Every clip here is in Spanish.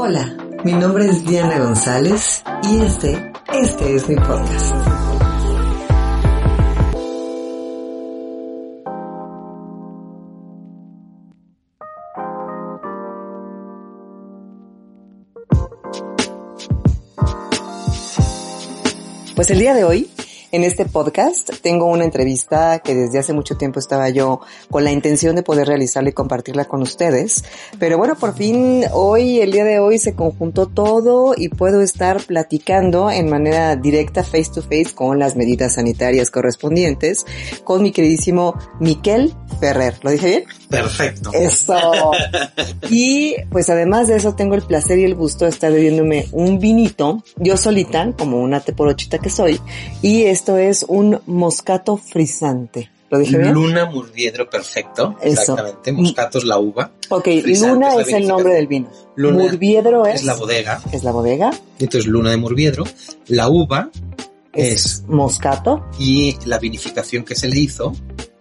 Hola, mi nombre es Diana González y este, este es mi podcast. Pues el día de hoy en este podcast tengo una entrevista que desde hace mucho tiempo estaba yo con la intención de poder realizarla y compartirla con ustedes. Pero bueno, por fin hoy, el día de hoy se conjuntó todo y puedo estar platicando en manera directa, face to face, con las medidas sanitarias correspondientes con mi queridísimo Miquel Ferrer. ¿Lo dije bien? Perfecto. Eso. Y pues además de eso tengo el placer y el gusto de estar bebiéndome un vinito, yo solita, como una teporochita que soy, y esto es un moscato frisante. ¿Lo dije bien? Luna Murviedro, perfecto. Eso. Exactamente. Moscato es la uva. Ok, Frisante Luna es es el nombre del vino. Luna Murviedro es, Es la bodega. es la bodega. Entonces, Luna de Murviedro. La uva es, moscato y la vinificación que se le hizo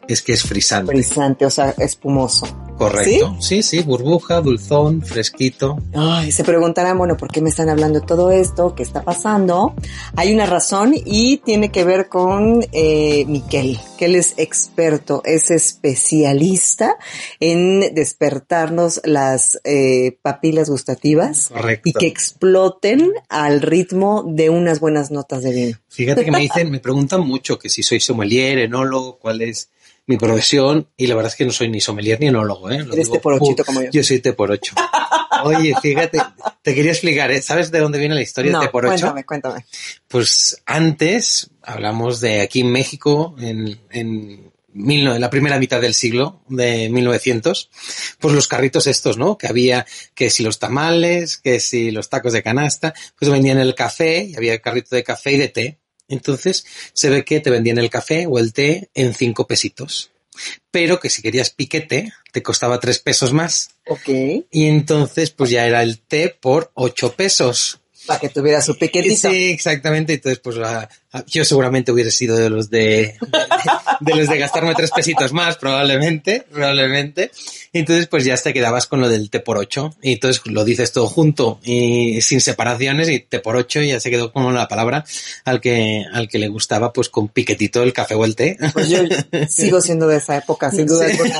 es que es frisante. frisante, o sea, espumoso. Correcto. Sí, sí, burbuja, dulzón, fresquito. Ay, se preguntarán, bueno, ¿por qué me están hablando de todo esto? ¿Qué está pasando? Hay una razón y tiene que ver con eh, Miquel, que él es experto, es especialista en despertarnos las eh, papilas gustativas Correcto. y que exploten al ritmo de unas buenas notas de vino. Fíjate que me dicen, me preguntan mucho que si soy sommelier, enólogo, cuál es mi profesión, y la verdad es que no soy ni sommelier ni enólogo, ¿eh? Lo Eres digo, teporochito uh, como yo. Yo soy te por ocho. Oye, fíjate, te quería explicar, ¿eh? ¿sabes de dónde viene la historia No, de te por ocho? cuéntame, cuéntame. Pues antes, hablamos de aquí en México, en, en, mil la primera mitad del siglo, de 1900, pues los carritos estos, ¿no? Que había, que si los tamales, que si los tacos de canasta, pues vendían el café, y había carrito de café y de té. Entonces, se ve que te vendían el café o el té en cinco pesitos. Pero que si querías piquete, te costaba tres pesos más. Ok. Y entonces, pues ya era el té por ocho pesos. Para que tuviera su piquetito. Sí, exactamente. Entonces, pues la- yo seguramente hubiera sido de los de, de, de los de gastarme tres pesitos más, probablemente, probablemente. Entonces, pues ya te quedabas con lo del té por ocho. Y entonces lo dices todo junto y sin separaciones y té por ocho y ya se quedó como la palabra al que, al que le gustaba, pues con piquetito el café o el té. Pues yo sigo siendo de esa época, sin duda Sí. alguna.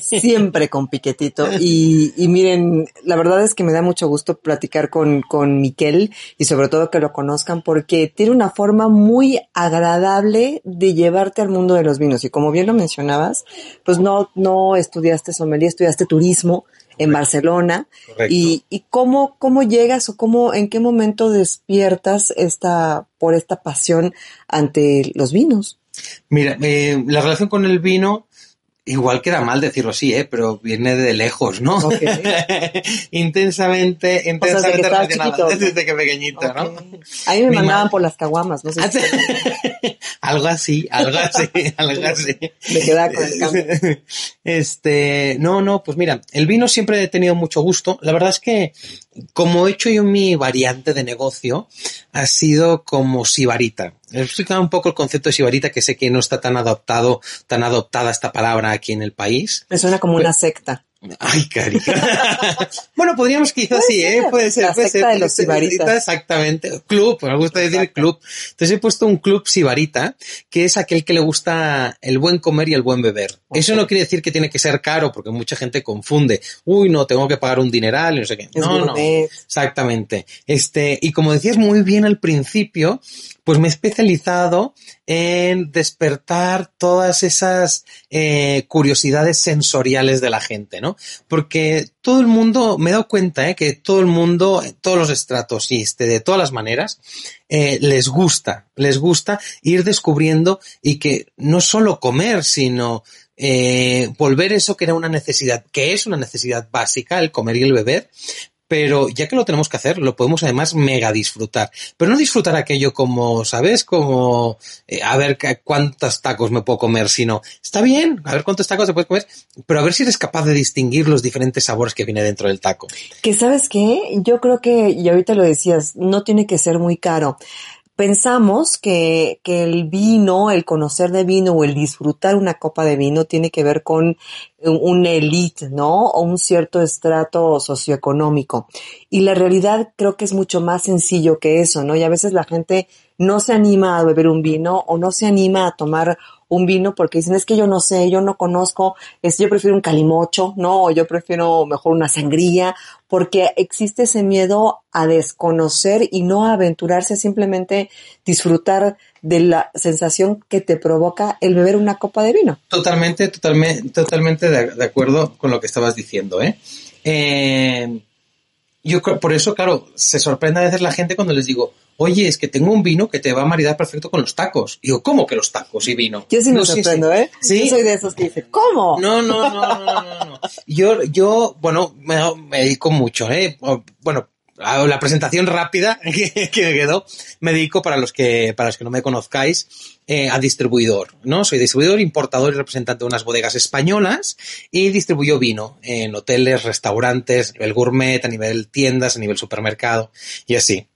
Siempre con piquetito. Y, y miren, la verdad es que me da mucho gusto platicar con, con Miquel y sobre todo que lo conozcan porque tiene una forma muy agradable de llevarte al mundo de los vinos. Y como bien lo mencionabas, pues no, no estudiaste sommelier, estudiaste turismo en Barcelona. Correcto. Y, y cómo, cómo llegas o cómo, en qué momento despiertas esta, por esta pasión ante los vinos. Mira, eh, la relación con el vino, igual queda mal decirlo así, ¿eh? pero viene de lejos, ¿no? Ok. intensamente, O sea, desde que intensamente chiquito. desde que pequeñito, ¿no? Ok. A mí me Mi mandaban ma- por las caguamas, no sé si algo así, algo así, algo así. me quedaba con el cambio. Este, no, no, pues mira, el vino siempre he tenido mucho gusto. La verdad es que, como he hecho yo mi variante de negocio, ha sido como sibarita. He explicado un poco el concepto de sibarita, que sé que no está tan adoptado, tan adoptada esta palabra aquí en el país. Me suena como una secta. Ay, cari. bueno, podríamos quizás sí, ¿eh? Puede ser. La puede secta ser, de los puede ser. sibaritas. Exactamente. Club, me gusta decir Exacto. club. Entonces he puesto un club sibarita, que es aquel que le gusta el buen comer y el buen beber. Eso no quiere decir que tiene que ser caro, porque mucha gente confunde. Uy, no, tengo que pagar un dineral y no sé qué. Es no, no. Exactamente. Este, y como decías muy bien al principio, pues me he especializado en despertar todas esas eh, curiosidades sensoriales de la gente, ¿no? Porque todo el mundo, me he dado cuenta, ¿eh? que todo el mundo, todos los estratos y este, de todas las maneras, eh, les gusta, les gusta ir descubriendo y que no solo comer, sino volver eso que era una necesidad, que es una necesidad básica, el comer y el beber, pero ya que lo tenemos que hacer, lo podemos además mega disfrutar. Pero no disfrutar aquello como, ¿sabes? Como, eh, a ver cuántos tacos me puedo comer, sino, está bien, a ver cuántos tacos te puedes comer, pero a ver si eres capaz de distinguir los diferentes sabores que viene dentro del taco. Que sabes qué, yo creo que, y ahorita lo decías, no tiene que ser muy caro. Pensamos que, que el vino, el conocer de vino o el disfrutar una copa de vino tiene que ver con un elite, ¿no? O un cierto estrato socioeconómico. Y la realidad creo que es mucho más sencillo que eso, ¿no? Y a veces la gente no se anima a beber un vino o no se anima a tomar un vino porque dicen, es que yo no sé, yo no conozco, es, yo prefiero un calimocho, ¿no? O yo prefiero mejor una sangría, porque existe ese miedo a desconocer y no a aventurarse, simplemente disfrutar de la sensación que te provoca el beber una copa de vino. Totalmente, totalmente, totalmente de, acuerdo con lo que estabas diciendo, ¿eh? eh yo por eso, claro, se sorprende a veces la gente cuando les digo, oye, es que tengo un vino que te va a maridar perfecto con los tacos. Y digo, ¿cómo que los tacos y vino? Yo sí me sorprendo, ¿eh? ¿Sí? Yo soy de esos que dicen, ¿cómo? No, no, no, no, no, no. Yo, yo, bueno, me, me dedico mucho, ¿eh? Bueno, la presentación rápida que, quedó, me dedico para los que, para los que no me conozcáis, eh, a distribuidor, ¿no? Soy distribuidor, importador y representante de unas bodegas españolas y distribuyo vino en hoteles, restaurantes, a nivel gourmet, a nivel tiendas, a nivel supermercado y así.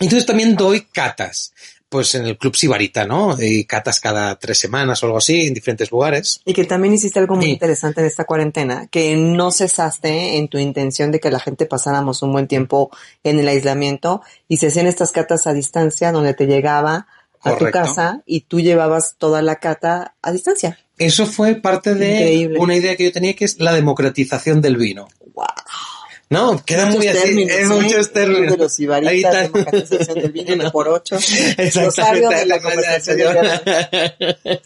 Entonces también doy catas pues en el Club Sibarita, ¿no? Y catas cada tres semanas o algo así en diferentes lugares. Y que también hiciste algo muy interesante en esta cuarentena, que no cesaste en tu intención de que la gente pasáramos un buen tiempo en el aislamiento y se hacían estas catas a distancia donde te llegaba a tu casa y tú llevabas toda la cata a distancia. Eso fue parte de una idea que yo tenía que es la democratización del vino. Wow. No, queda muy así, términos, en muchos términos. De los ibaritas, democratización del vino por ocho. Exactamente. La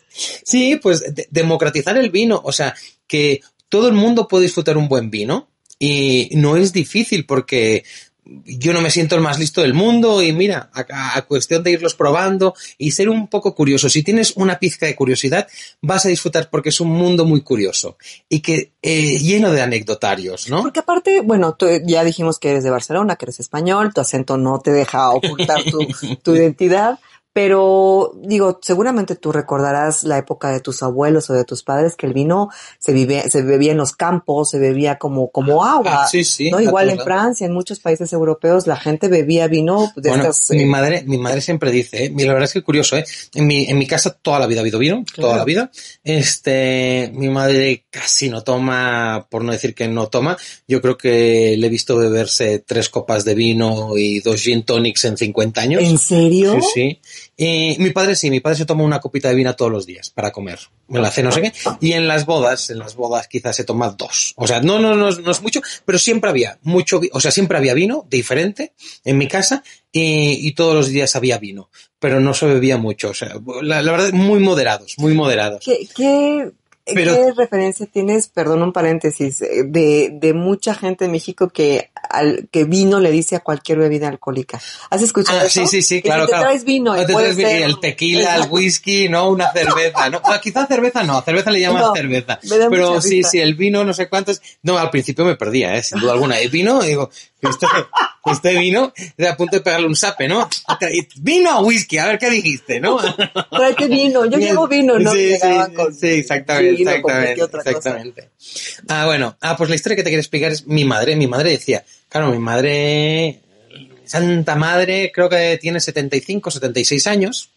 sí, pues democratizar el vino, o sea, que todo el mundo puede disfrutar un buen vino y no es difícil porque yo no me siento el más listo del mundo y mira, a, cuestión de irlos probando y ser un poco curioso. Si tienes una pizca de curiosidad, vas a disfrutar porque es un mundo muy curioso y que eh, lleno de anecdotarios, ¿no? Porque aparte, bueno, tú, ya dijimos que eres de Barcelona, que eres español, tu acento no te deja ocultar tu, tu identidad. Pero digo, seguramente tú recordarás la época de tus abuelos o de tus padres que el vino se vive, se bebía en los campos, se bebía como, como agua. Ah, sí, sí. ¿no? Igual en Francia, en muchos países europeos, la gente bebía vino de bueno, Mi eh, madre, mi madre siempre dice, ¿eh? la verdad es que curioso, ¿eh? En mi, en mi casa toda la vida ha habido vino, toda la vida. Este, mi madre casi no toma, por no decir que no toma. Yo creo que le he visto beberse tres copas de vino y dos gin tonics en 50 años. ¿En serio? Sí, sí. Y mi padre sí, mi padre se toma una copita de vino todos los días para comer. Me la hace no sé qué. Y en las bodas, en las bodas quizás se toma dos. O sea, no, no, no, no es mucho, pero siempre había mucho, o sea, siempre había vino diferente en mi casa y, y todos los días había vino, pero no se bebía mucho. O sea, la, la verdad, muy moderados, muy moderados. ¿Qué, qué ¿Qué referencia tienes, perdón un paréntesis, eh, de, de mucha gente en México que al que vino le dice a cualquier bebida alcohólica? ¿Has escuchado ah, eso? Sí, sí, sí, claro, te traes vino, te traes el tequila, el whisky, no una cerveza, no, ah, quizás cerveza no, cerveza le llamas cerveza, pero sí, sí, el vino no sé cuántos, no, al principio me perdía, eh, sin duda alguna, el vino, digo, este, este vino, de a punto de pegarle un sape, ¿no? Vino o whisky, a ver qué dijiste, ¿no? qué vino, yo llevo vino, ¿no? Sí, sí, sí, exactamente exactamente, exactamente. Ah, bueno, ah, pues la historia que te quiero explicar es mi madre. Mi madre decía, claro, mi madre, santa madre, creo que tiene 75, 76 años.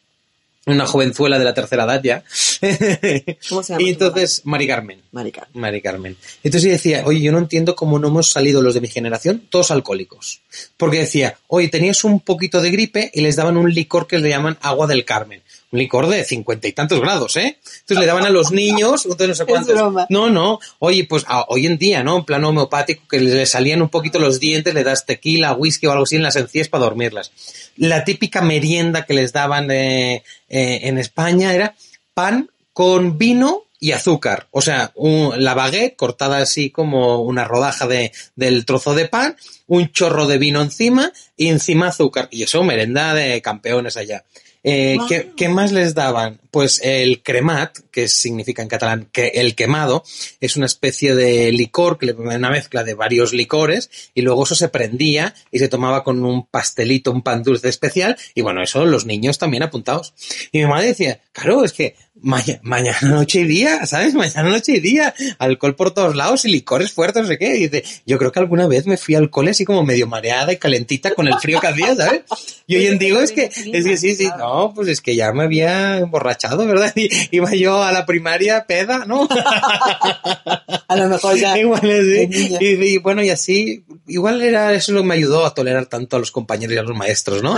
Una jovenzuela de la tercera edad ya. ¿Cómo se llama? Y entonces, Mari Carmen. Mari Carmen. Mari Carmen. Entonces decía, oye, yo no entiendo cómo no hemos salido los de mi generación todos alcohólicos. Porque decía, oye, tenías un poquito de gripe y les daban un licor que le llaman agua del Carmen un licor de cincuenta y tantos grados, ¿eh? Entonces le daban a los niños, entonces no sé cuántos. No, no. Oye, pues hoy en día, ¿no? En plano homeopático, que le salían un poquito los dientes, le das tequila, whisky o algo así en las encías para dormirlas. La típica merienda que les daban eh, eh, en España era pan con vino y azúcar. O sea, la baguette cortada así como una rodaja de, del trozo de pan, un chorro de vino encima y encima azúcar. Y eso, merenda de campeones allá. Eh, ¿qué, más les daban? pues el cremat, que significa en catalán que el quemado, es una especie de licor, que le una mezcla de varios licores, y luego eso se prendía y se tomaba con un pastelito, un pan dulce especial, y bueno, eso los niños también apuntados. Y mi madre decía, claro, es que mañana, noche y día, ¿sabes? Mañana, noche y día, alcohol por todos lados y licores fuertes, no sé qué. Y dice, yo creo que alguna vez me fui al cole así como medio mareada y calentita con el frío que hacía, ¿sabes? Y hoy en digo, es que, es que sí, sí, no, pues es que ya me había emborrachado, ¿verdad? Y iba yo a la primaria peda, ¿no? a lo mejor ya. Igual, sí. Y, bueno, y así, igual era eso lo que me ayudó a tolerar tanto a los compañeros y a los maestros, ¿no?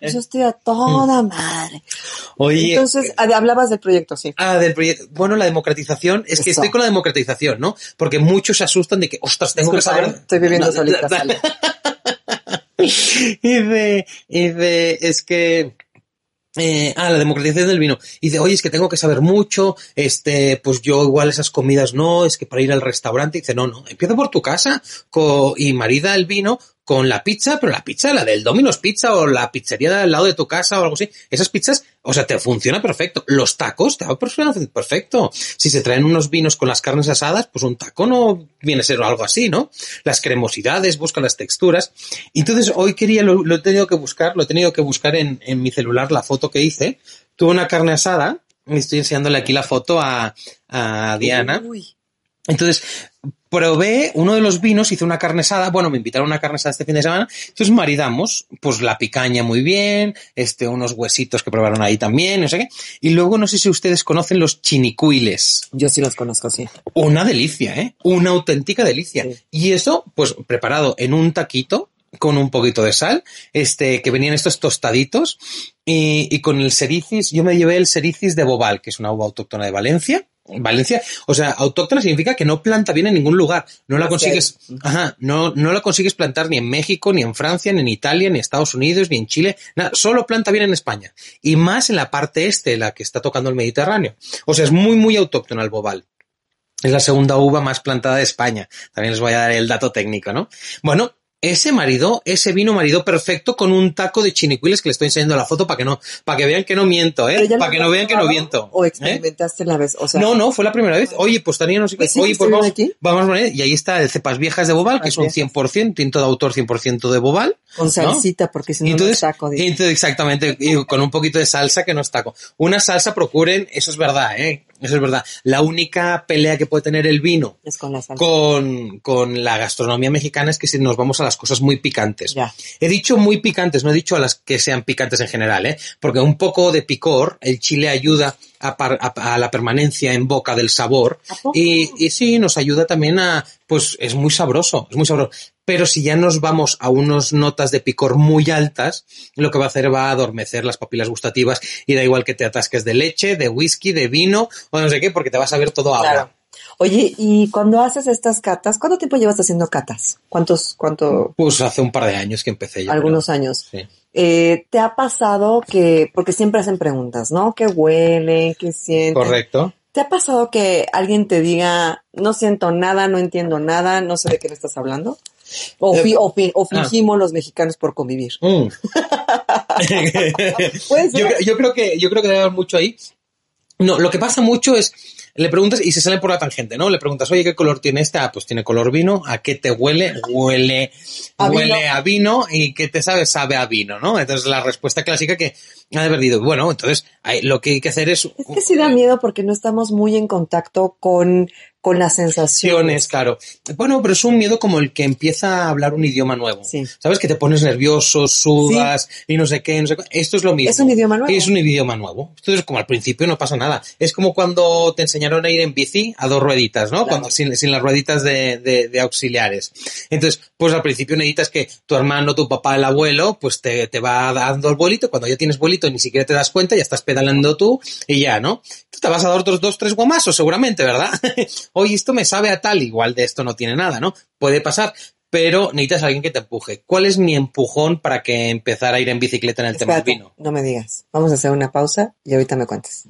Eso estoy a toda madre. Oye. Entonces, hablabas del proyecto, sí. Ah, del proyecto. Bueno, la democratización, es que estoy con la democratización, ¿no? Porque muchos se asustan de que, ostras, tengo que saber. Estoy viviendo solita. y de, y de, es que, eh, ah, la democratización del vino. Y dice, oye, es que tengo que saber mucho, este, pues yo igual esas comidas no, es que para ir al restaurante, dice, no, no, empieza por tu casa y marida el vino con la pizza, pero la pizza, la del Domino's Pizza o la pizzería al lado de tu casa o algo así, esas pizzas, o sea, te funciona perfecto. Los tacos te va perfecto. Si se traen unos vinos con las carnes asadas, pues un taco no viene a ser algo así, ¿no? Las cremosidades, buscan las texturas. Entonces, hoy quería, lo, he tenido que buscar, lo he tenido que buscar en, en mi celular, la foto que hice. Tuve una carne asada, estoy enseñándole aquí la foto a, a Diana. Entonces, probé uno de los vinos, hice una carnesada, bueno, me invitaron a una carnesada este fin de semana, entonces maridamos, pues la picaña muy bien, este, unos huesitos que probaron ahí también, no sé qué, y luego no sé si ustedes conocen los chinicuiles. Yo sí los conozco, sí. Una delicia, ¿eh? Una auténtica delicia. Y eso, pues preparado en un taquito, con un poquito de sal, este, que venían estos tostaditos, y, y con el sericis, yo me llevé el sericis de Bobal, que es una uva autóctona de Valencia, Valencia, o sea, autóctona significa que no planta bien en ningún lugar. No la consigues, ajá, no, no la consigues plantar ni en México, ni en Francia, ni en Italia, ni en Estados Unidos, ni en Chile. Nada, solo planta bien en España. Y más en la parte este, la que está tocando el Mediterráneo. O sea, es muy, muy autóctona el bobal. Es la segunda uva más plantada de España. También les voy a dar el dato técnico, ¿no? Bueno, ese marido, ese vino marido perfecto con un taco de chinicuiles que le estoy enseñando la foto para que no, para que vean que no miento, ¿eh? Para que no vean que no miento. ¿O ¿eh? experimentaste la vez? O sea, no, no, fue la primera vez. Oye, pues también no sé qué. Oye, pues vamos, aquí? vamos a poner, y ahí está el cepas viejas de Bobal, que son 100%, tinto de autor 100% de Bobal. Con salsita, porque si no, entonces, no es taco. Entonces, exactamente, y con un poquito de salsa que no es taco. Una salsa procuren, eso es verdad, ¿eh? Eso es verdad. La única pelea que puede tener el vino con, la con, la gastronomía mexicana es que si nos vamos a las cosas muy picantes. He dicho muy picantes, no he dicho a las que sean picantes en general, ¿eh? porque un poco de picor, el chile ayuda a, la permanencia en boca del sabor y, y sí, nos ayuda también a, pues es muy sabroso, es muy sabroso. Pero si ya nos vamos a unas notas de picor muy altas, lo que va a hacer va a adormecer las papilas gustativas y da igual que te atasques de leche, de whisky, de vino o no sé qué, porque te vas a ver todo agua. Oye, y cuando haces estas catas, ¿cuánto tiempo llevas haciendo catas? ¿Cuántos, cuánto? Pues hace un par de años que empecé ya. Algunos años. Sí. Eh, ¿Te ha pasado que, porque siempre hacen preguntas, ¿no? ¿Qué huele? ¿Qué sienten? Correcto. ¿Te ha pasado que alguien te diga, no siento nada, no entiendo nada, no sé de qué me estás hablando? O, eh, ah. fingimos los mexicanos por convivir. Mm. yo, yo, creo que, yo creo que debe haber mucho ahí. No, lo que pasa mucho es, le preguntas y se sale por la tangente, ¿no? Le preguntas, oye, ¿qué color tiene esta? Ah, pues tiene color vino. ¿A qué te huele? Huele, a huele vino. a vino. ¿Y qué te sabe? Sabe a vino, ¿no? Entonces la respuesta clásica que ha de haber dicho, bueno, entonces lo que hay que hacer es... Es que sí da miedo porque no estamos muy en contacto con con las sensaciones. Claro. Bueno, pero es un miedo como el que empieza a hablar un idioma nuevo. Sí. ¿Sabes? Que te pones nervioso, sudas y no sé qué, no sé qué. Esto es lo mismo. Es un idioma nuevo. Es un idioma nuevo. Entonces, como al principio no pasa nada. Es como cuando te enseñaron a ir en bici a dos rueditas, ¿no? Cuando, sin, sin, las rueditas de, de, de, auxiliares. Entonces, pues al principio necesitas que tu hermano, tu papá, el abuelo, pues te, te va dando el bolito. Cuando ya tienes bolito ni siquiera te das cuenta, ya estás pedalando tú y ya, ¿no? Tú te vas a dar otros dos, tres guamazos seguramente, ¿verdad? oye, esto me sabe a tal, igual de esto no tiene nada, ¿no? Puede pasar, pero necesitas a alguien que te empuje. ¿Cuál es mi empujón para que empezar a ir en bicicleta en el tema del vino? No me digas. Vamos a hacer una pausa y ahorita me cuentes.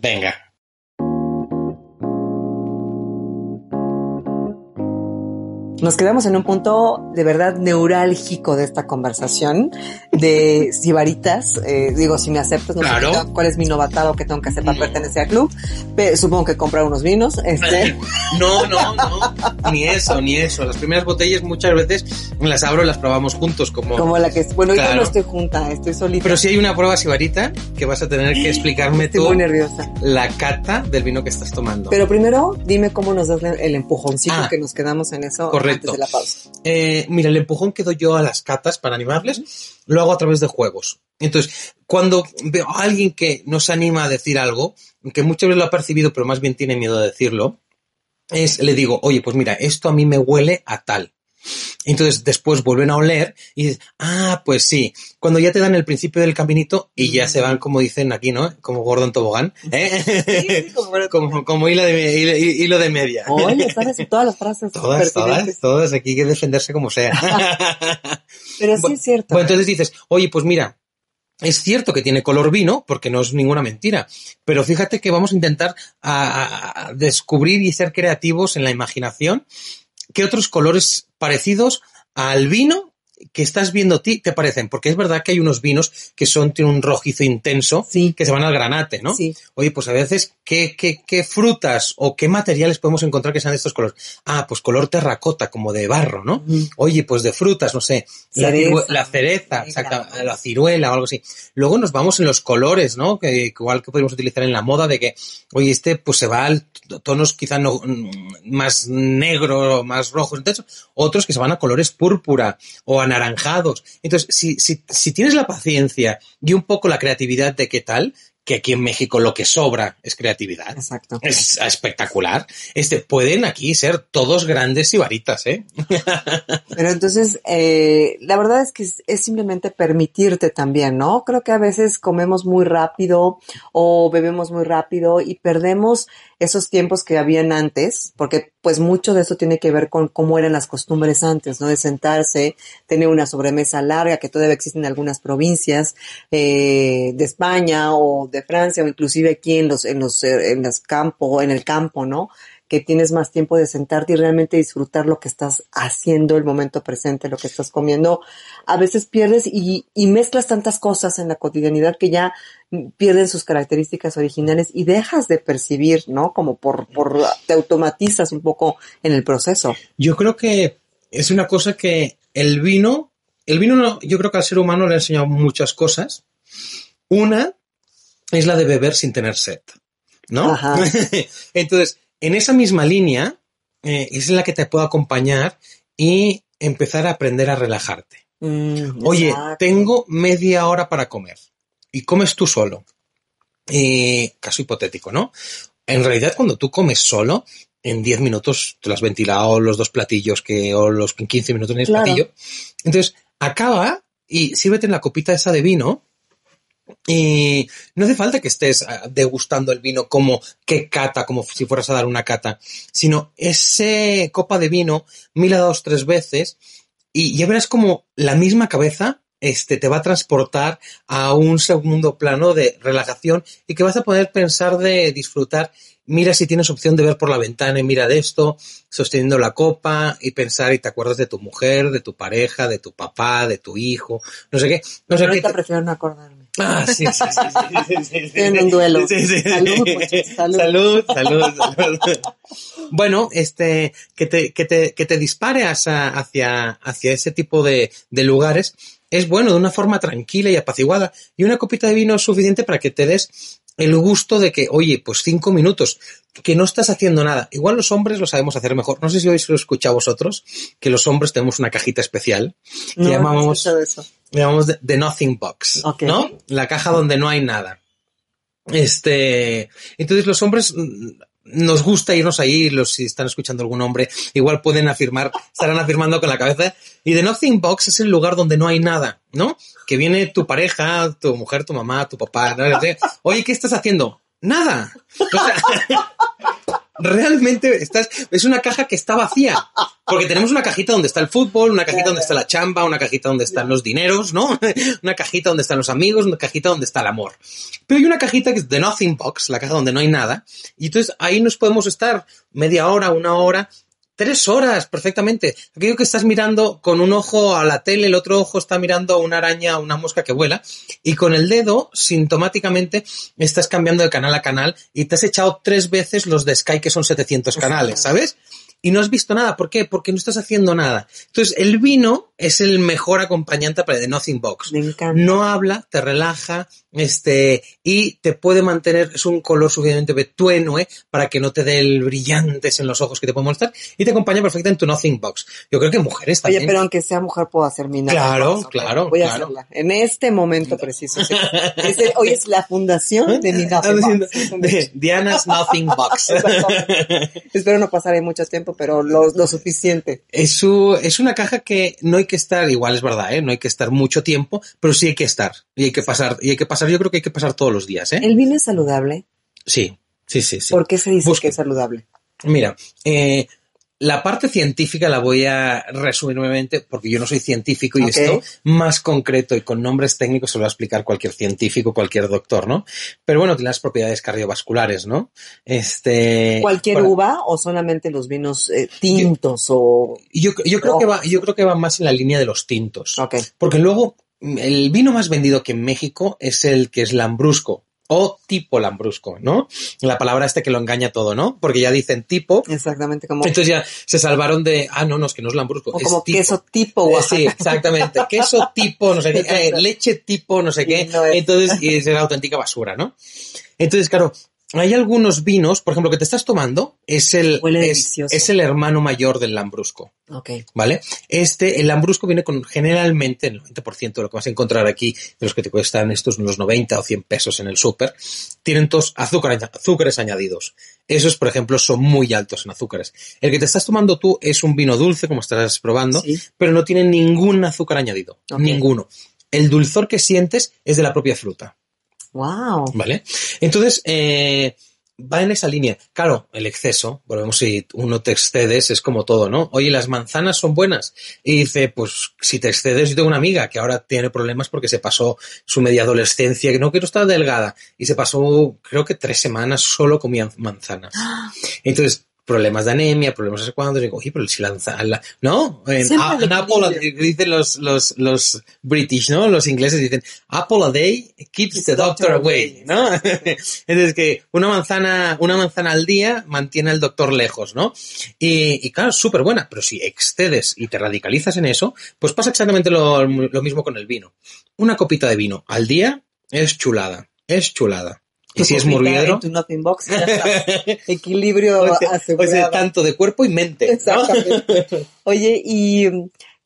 Nos quedamos en un punto de verdad neurálgico de esta conversación de sibaritas. Eh, digo, si me aceptas, no Claro. sé cuál es mi novatado que tengo que hacer para pertenecer al club. Pero supongo que comprar unos vinos. Este, No, no, no, ni eso, ni eso. Las primeras botellas muchas veces las abro y las probamos juntos, como... como la que es. Bueno, Claro. no estoy junta, estoy solita. Pero si hay una prueba sibarita que vas a tener que explicarme estoy tú muy nerviosa. la cata del vino que estás tomando. Pero primero, dime cómo nos das el empujoncito Ah, que nos quedamos en eso correcto. Antes de la pausa. Eh, mira, el empujón que doy yo a las catas para animarles, lo hago a través de juegos. Entonces, cuando veo a alguien que no se anima a decir algo, que muchas veces lo ha percibido, pero más bien tiene miedo de decirlo, es, le digo, oye, pues mira, esto a mí me huele a tal. Entonces después vuelven a oler y dices, ah, pues sí. Cuando ya te dan el principio del caminito y ya se van, como dicen aquí, ¿no? Como Gordon Tobogán, ¿eh? como, como hilo, de, hilo, hilo de media. Oye, sabes todas las frases Todas, todas, todas. Aquí hay que defenderse como sea. Pero sí Bueno, es cierto. Bueno, entonces dices, oye, pues mira, es cierto que tiene color vino, porque no es ninguna mentira, pero fíjate que vamos a intentar a descubrir y ser creativos en la imaginación qué otros colores parecidos al vino que estás viendo a ti te parecen, porque es verdad que hay unos vinos que son, tienen un rojizo intenso, Sí. que se van al granate, ¿no? Sí. Oye, pues a veces, ¿qué, qué, qué frutas o qué materiales podemos encontrar que sean de estos colores? Ah, pues color terracota, como de barro, ¿no? Oye, pues de frutas, no sé, la, Cereza. la exacta- la ciruela o algo así. Luego nos vamos en los colores, ¿no? Que igual que podemos utilizar en la moda de que, oye, este pues se va al tonos quizá no, mm, más negro, más rojos, otros que se van a colores púrpura o anaranjados. Entonces, si, si, si tienes la paciencia y un poco la creatividad de qué tal, que aquí en México lo que sobra es creatividad. Exacto. Es espectacular. Este, pueden aquí ser todos grandes sibaritas, ¿eh? Pero entonces, eh, la verdad es que es, es simplemente permitirte también, ¿no? Creo que a veces comemos muy rápido o bebemos muy rápido y perdemos esos tiempos que habían antes, porque pues mucho de eso tiene que ver con cómo eran las costumbres antes, ¿no? De sentarse, tener una sobremesa larga que todavía existe en algunas provincias eh, de España o de Francia o inclusive aquí en los en los eh, en los campo en el campo, ¿no? Que tienes más tiempo de sentarte y realmente disfrutar lo que estás haciendo, el momento presente, lo que estás comiendo. A veces pierdes y, y mezclas tantas cosas en la cotidianidad que ya pierden sus características originales y dejas de percibir, ¿no? Como por, por, te automatizas un poco en el proceso. Yo creo que es una cosa que el vino, el vino no- yo creo que al ser humano le ha enseñado muchas cosas. Una es la de beber sin tener sed, ¿no? Ajá. Entonces, en esa misma línea eh, es la que te puede acompañar y empezar a aprender a relajarte. Mm, Oye, exacto. tengo media hora para comer y comes tú solo. Eh, caso hipotético, ¿no? En realidad, cuando tú comes solo, en 10 minutos te lo has ventilado los dos platillos que, o los 15 minutos en el Claro. platillo. Entonces, acaba y sírvete en la copita esa de vino. Y no hace falta que estés ah, degustando el vino como que cata, como si fueras a dar una cata, sino ese copa de vino, mila dos, tres veces, y ya verás como la misma cabeza este, te va a transportar a un segundo plano de relajación y que vas a poder pensar de disfrutar. Mira si tienes opción de ver por la ventana y mira de esto, sosteniendo la copa y pensar y te acuerdas de tu mujer, de tu pareja, de tu papá, de tu hijo, no sé qué. No sé qué. Prefiero no acordarme. Ah, sí, sí, sí, sí, sí, sí, sí. Estoy en un duelo. Sí, sí. Salud, salud. salud. Bueno, este, que te, que te, que te dispare hacia, hacia, hacia ese tipo de, de lugares es bueno de una forma tranquila y apaciguada. Y una copita de vino es suficiente para que te des el gusto de que, oye, pues cinco minutos, que no estás haciendo nada. Igual los hombres lo sabemos hacer mejor. No sé si habéis escuchado vosotros, que los hombres tenemos una cajita especial que No, llamamos eso. llamamos the, the nothing box. ¿no? La caja donde no hay nada. Este, entonces los hombres nos gusta irnos ahí, los si están escuchando algún hombre, igual pueden afirmar, estarán afirmando con la cabeza. Y the nothing box es el lugar donde no hay nada, ¿no? Que viene tu pareja, tu mujer, tu mamá, tu papá. Oye, ¿qué estás haciendo? Nada. O sea, realmente estás, es una caja que está vacía. Porque tenemos una cajita donde está el fútbol, una cajita donde está la chamba, una cajita donde están los dineros, ¿no? Una cajita donde están los amigos, una cajita donde está el amor. Pero hay una cajita que es The Nothing Box, la caja donde no hay nada. Y entonces ahí nos podemos estar media hora, una hora, Tres horas, perfectamente. Aquello que estás mirando con un ojo a la tele, el otro ojo está mirando a una araña, una mosca que vuela, y con el dedo, sintomáticamente, estás cambiando de canal a canal y te has echado tres veces los de Sky, que son 700 canales, ¿sabes? y no has visto nada. ¿Por qué? Porque no estás haciendo nada. Entonces, el vino es el mejor acompañante para The Nothing Box. Me encanta. No habla, te relaja, este, y te puede mantener, es un color suficientemente tenue para que no te dé el brillantes en los ojos que te puede molestar y te acompaña perfectamente en tu Nothing Box. Yo creo que mujeres también. Oye, pero aunque sea mujer puedo hacer mi Nothing Claro, Box, claro, Voy a claro. hacerla. En este momento preciso. sí. Este- hoy es la fundación de mi Nothing Box. Es De Diana's Nothing Box. Espero no pasar ahí mucho tiempo, pero lo, lo suficiente. Es, su- es una caja que no hay que estar, igual es verdad, ¿eh? no hay que estar mucho tiempo, pero sí hay que estar. Y hay que pasar, y hay que pasar, yo creo que hay que pasar todos los días, ¿eh? ¿El vino es saludable? Sí, sí, sí, sí. ¿Por qué se dice que es saludable? Mira, eh, la parte científica la voy a resumir nuevamente porque yo no soy científico y esto más concreto y con nombres técnicos se lo va a explicar cualquier científico, cualquier doctor, ¿no? Pero bueno, tiene las propiedades cardiovasculares, ¿no? Este. ¿Cualquier uva o solamente los vinos eh, tintos o...? Yo, yo creo que va, yo creo que va más en la línea de los tintos. Porque luego, el vino más vendido que en México es el que es lambrusco o tipo lambrusco, ¿no? La palabra este que lo engaña todo, ¿no? Porque ya dicen tipo, Exactamente como, entonces ya se salvaron de, ah, no, no, es que no es lambrusco, o es como tipo. queso tipo Eh. Sí, exactamente. Queso tipo, no sé qué, eh, leche tipo, no sé qué. No es. Entonces, y es auténtica basura, ¿no? Entonces, claro, hay algunos vinos, por ejemplo, que te estás tomando, es el, es, el hermano mayor del lambrusco. ¿Vale? Este, el lambrusco viene con generalmente el 90% de lo que vas a encontrar aquí, de los que te cuestan estos unos 90 o 100 pesos en el súper, tienen todos azúcar, azúcares añadidos. Esos, por ejemplo, son muy altos en azúcares. El que te estás tomando tú es un vino dulce, como estás probando, Sí. pero no tiene ningún azúcar añadido. Ninguno. El dulzor que sientes es de la propia fruta. Wow. ¿Vale? Entonces, eh, va en esa línea. Claro, el exceso, volvemos, si uno te excedes, es como todo, ¿no? Oye, las manzanas son buenas. Y dice, pues si te excedes, yo tengo una amiga que ahora tiene problemas porque se pasó su media adolescencia, que no quiero estar delgada, y se pasó, creo que tres semanas solo comía manzanas. Entonces, problemas de anemia, problemas sé cuándo, digo, oye, pero si lanza, la- ¿no? En, a- en Apple, dicen los, los, los British, ¿no? Los ingleses dicen, Apple a day keeps the doctor away, ¿no? Entonces que una manzana, una manzana al día mantiene al doctor lejos, ¿no? Y, y claro, súper buena, pero si excedes y te radicalizas en eso, pues pasa exactamente lo, lo mismo con el vino. Una copita de vino al día es chulada, es chulada. Y si es Box, está. equilibrio o sea, o asegurado. sea, tanto de cuerpo y mente. ¿no? Exactamente. Oye, ¿y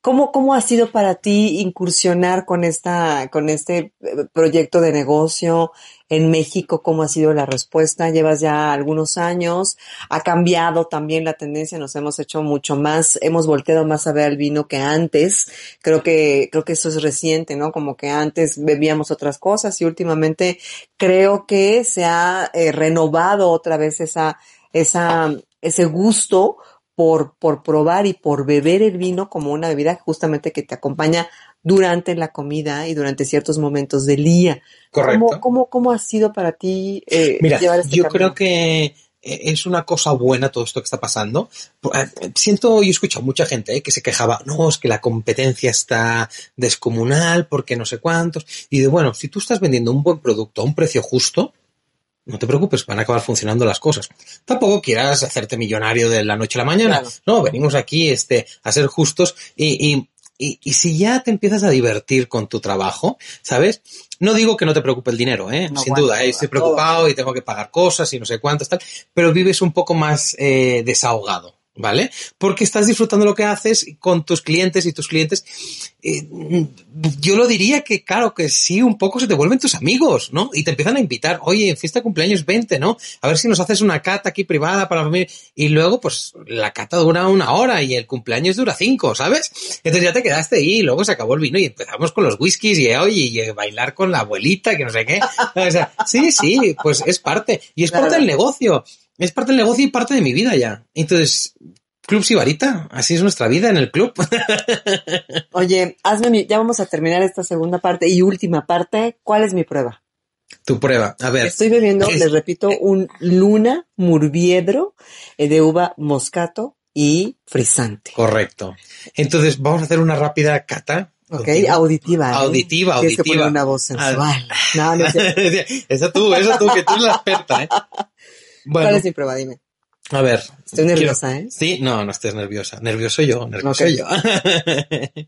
cómo, cómo ha sido para ti incursionar con esta, con este eh, proyecto de negocio en México? ¿Cómo ha sido la respuesta? Llevas ya algunos años, ha cambiado también la tendencia, nos hemos hecho mucho más, hemos volteado más a ver el vino que antes. Creo que, creo que eso es reciente, ¿no? Como que antes bebíamos otras cosas y últimamente creo que se ha eh, renovado otra vez esa, esa, ese gusto por, por probar y por beber el vino como una bebida justamente que te acompaña durante la comida y durante ciertos momentos del día. Correcto. ¿Cómo, cómo, cómo ha sido para ti eh, Mira, llevar este yo camino? creo que eh, es una cosa buena todo esto que está pasando. Eh, Siento, yo he escuchado mucha gente eh, que se quejaba, no, es que la competencia está descomunal porque no sé cuántos. Y de bueno, si tú estás vendiendo un buen producto a un precio justo, no te preocupes, van a acabar funcionando las cosas. Tampoco quieras hacerte millonario de la noche a la mañana. Claro. No, venimos aquí este, a ser justos y, y, y, y si ya te empiezas a divertir con tu trabajo, ¿sabes? No digo que no te preocupe el dinero, ¿eh? No, Sin bueno, duda, ¿eh? estoy preocupado y tengo que pagar cosas y no sé cuántos, tal, pero vives un poco más eh, desahogado. ¿Vale? Porque estás disfrutando lo que haces con tus clientes y tus clientes. eh, yo lo diría que, claro, que sí, un poco se te vuelven tus amigos, ¿no? Y te empiezan a invitar, oye, en fiesta de cumpleaños 20, ¿no? A ver si nos haces una cata aquí privada para dormir. Y luego, pues, la cata dura una hora y el cumpleaños dura cinco, ¿sabes? Entonces ya te quedaste ahí y luego se acabó el vino y empezamos con los whiskies y, oye, y eh, bailar con la abuelita, que no sé qué. O sea, sí, sí, pues es parte. Y es parte del negocio. Es parte del negocio y parte de mi vida ya. Entonces, Club Sibarita, así es nuestra vida en el club. Oye, hazme mi, ya vamos a terminar esta segunda parte y última parte. ¿Cuál es mi prueba? tu prueba. A ver. Estoy bebiendo, Es- les repito, un Luna Murviedro eh, de uva moscato y frisante. Correcto. Entonces, vamos a hacer una rápida cata. Ok, auditiva. ¿eh? Auditiva, Tienes que auditiva. poner una voz sensual. No, no sé. esa tú, esa tú, que tú eres la experta, ¿eh? ¿Cuál Bueno, es mi prueba? Dime. a ver. Estoy nerviosa, ¿eh? Sí, no, no estés nerviosa. Nervioso yo, nervioso Ok. yo.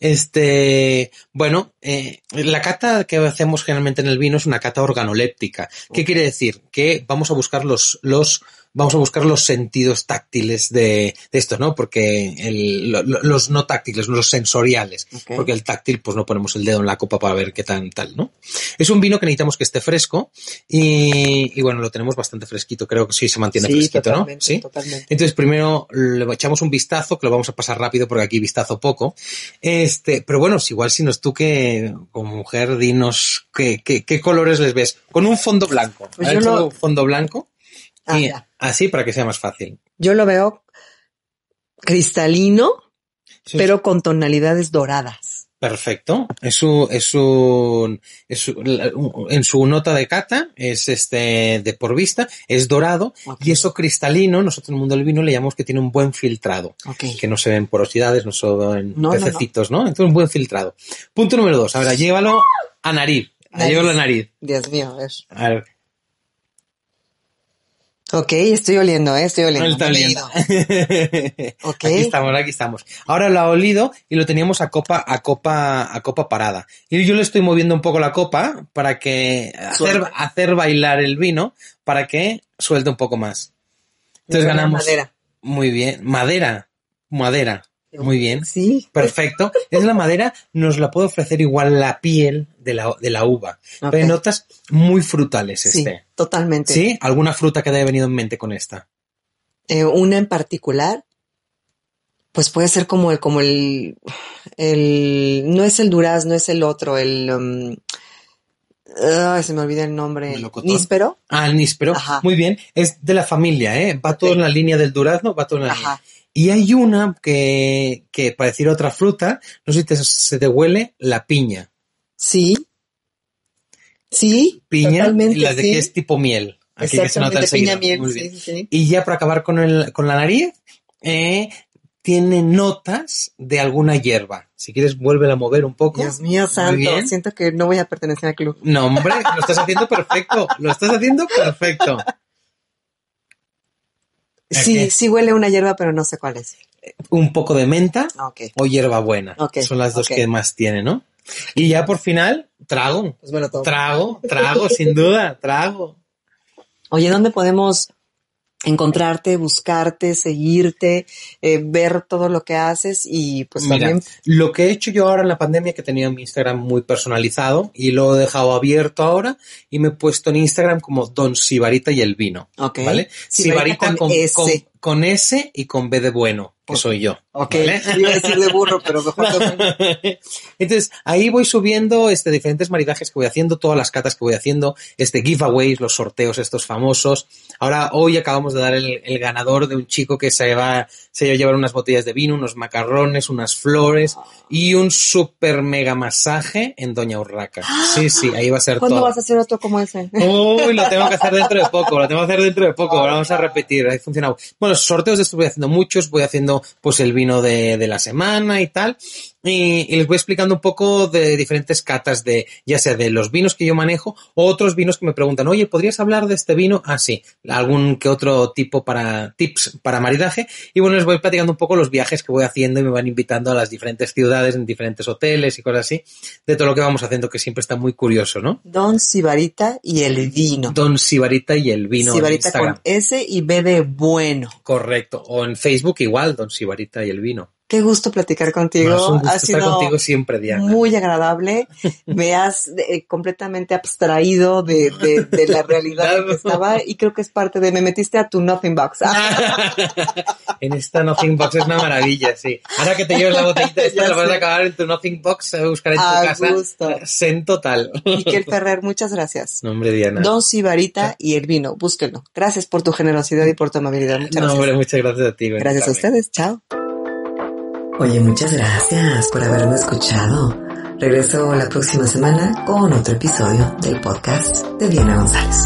este, bueno, eh, la cata que hacemos generalmente en el vino es una cata organoléptica. ¿Qué quiere decir? Que vamos a buscar los, los, vamos a buscar los sentidos táctiles de, de esto, ¿no? Porque el- lo- lo- los no táctiles, los sensoriales. Porque el táctil, pues no ponemos el dedo en la copa para ver qué tan tal, ¿no? Es un vino que necesitamos que esté fresco y, y bueno, lo tenemos bastante fresquito. Creo que sí se mantiene Sí, fresquito, ¿no? Sí. totalmente. Entonces, primero le echamos un vistazo, que lo vamos a pasar rápido porque aquí vistazo poco. Este, pero bueno, si igual si no es tú que, como mujer, dinos qué, qué, qué colores les ves. Con un fondo blanco. Pues ¿Ha yo un fondo blanco? Ah, y así para que sea más fácil. Yo lo veo cristalino, Sí, pero con tonalidades doradas. Perfecto. Es un, es es un- en su nota de cata es este de por vista, es dorado y eso cristalino, nosotros en el mundo del vino le llamamos que tiene un buen filtrado. Que no se ven porosidades, no se ven No, no, pececitos, ¿no? Entonces, un buen filtrado. Punto número dos. Ahora, llévalo a nariz. Nariz. Llévalo a nariz. Dios mío, ver. A ver, Ok, estoy oliendo, ¿eh? Estoy oliendo. está. Ok. Aquí estamos, aquí estamos. Ahora lo ha olido y lo teníamos a copa, a copa, a copa parada. Y yo le estoy moviendo un poco la copa para que hacer, hacer bailar el vino para que suelte un poco más. Entonces ganamos. Madera. Muy bien. Madera. Madera. Muy bien. Sí. Perfecto. Es la madera, nos la puede ofrecer igual la piel de la, de la uva. Ok. Pero notas muy frutales Sí, este. totalmente. ¿Sí? ¿Alguna fruta que te haya venido en mente con esta? Eh, una en particular, pues puede ser como el, como el, el, no es el durazno, es el otro, el, um, ay, se me olvida el nombre, ¿Melocotón? níspero. Ah, el níspero. Ajá. Muy bien. Es de la familia, ¿eh? Va todo en la línea del durazno, va todo en la línea. Y hay una que, que para decir otra fruta, no sé si te- se te huele la piña. Sí. Sí. Piña, totalmente, la de sí. que es tipo miel. Aquí que se nota piña miel. Sí, sí. Y ya para acabar con, el, con la nariz, eh, tiene notas de alguna hierba. Si quieres, vuélvela a mover un poco. Dios mío santo, siento que no voy a pertenecer al club. No, hombre, lo estás haciendo perfecto. Lo estás haciendo perfecto. Sí, sí huele una hierba, pero no sé cuál es. Un poco de menta o hierba buena. Ok, Son las dos que más tiene, ¿no? Y ya por final, trago. pues tomo. Trago, trago, sin duda, trago. Oye, ¿dónde podemos encontrarte, buscarte, seguirte, eh, ver todo lo que haces y pues Mira, también lo que he hecho yo ahora en la pandemia, que tenía mi Instagram muy personalizado y lo he dejado abierto ahora y me he puesto en Instagram como Don Sibarita y el vino. Ok. ¿Vale? Sibarita Sibarita con con, S. con- con S y con B de bueno, que soy yo. Ok, ¿vale? iba a decir de burro, pero mejor que Entonces, ahí voy subiendo este diferentes maridajes que voy haciendo, todas las catas que voy haciendo, este giveaways, los sorteos estos famosos. Ahora, hoy acabamos de dar el, el ganador de un chico que se va, se iba a llevar unas botellas de vino, unos macarrones, unas flores y un super mega masaje en Doña Urraca. Sí, sí, ahí va a ser ¿Cuándo todo. vas a hacer otro como ese? Uy, lo tengo que hacer dentro de poco, lo tengo que hacer dentro de poco, ahora vamos a repetir, ha funcionado. Bueno, sorteos de estos voy haciendo muchos, voy haciendo pues el vino de, de la semana y tal, y, y les voy explicando un poco de diferentes catas de, ya sea de los vinos que yo manejo, o otros vinos que me preguntan, oye, ¿podrías hablar de este vino? Ah, sí, algún que otro tipo para, tips para maridaje, y bueno, les voy platicando un poco los viajes que voy haciendo y me van invitando a las diferentes ciudades, en diferentes hoteles y cosas así, de todo lo que vamos haciendo, que siempre está muy curioso, ¿no? Don Sibarita y el vino. Don Sibarita y el vino Sibarita Instagram. con S y B de bueno. Correcto. O en Facebook igual, Don Sibarita y el vino. Qué gusto platicar contigo. No, es un gusto ha estar sido contigo siempre, Diana. muy agradable. Me has eh, completamente abstraído de, de, de la realidad en que estaba y creo que es parte de me metiste a tu nothing box. Ah, en esta Nothing Box es una maravilla, sí. Ahora que te lleves la botellita esta, Ya la vas a acabar en tu Nothing Box, a buscar en tu A casa. gusto. Sen total. Miquel Ferrer, muchas gracias. Nombre Diana. Don Sibarita y el vino, búsquenlo. Gracias por tu generosidad y por tu amabilidad. Muchas No, gracias. hombre, muchas gracias a ti. Gracias a ustedes. Chao. Oye, muchas gracias por haberme escuchado. Regreso la próxima semana con otro episodio del podcast de Diana González.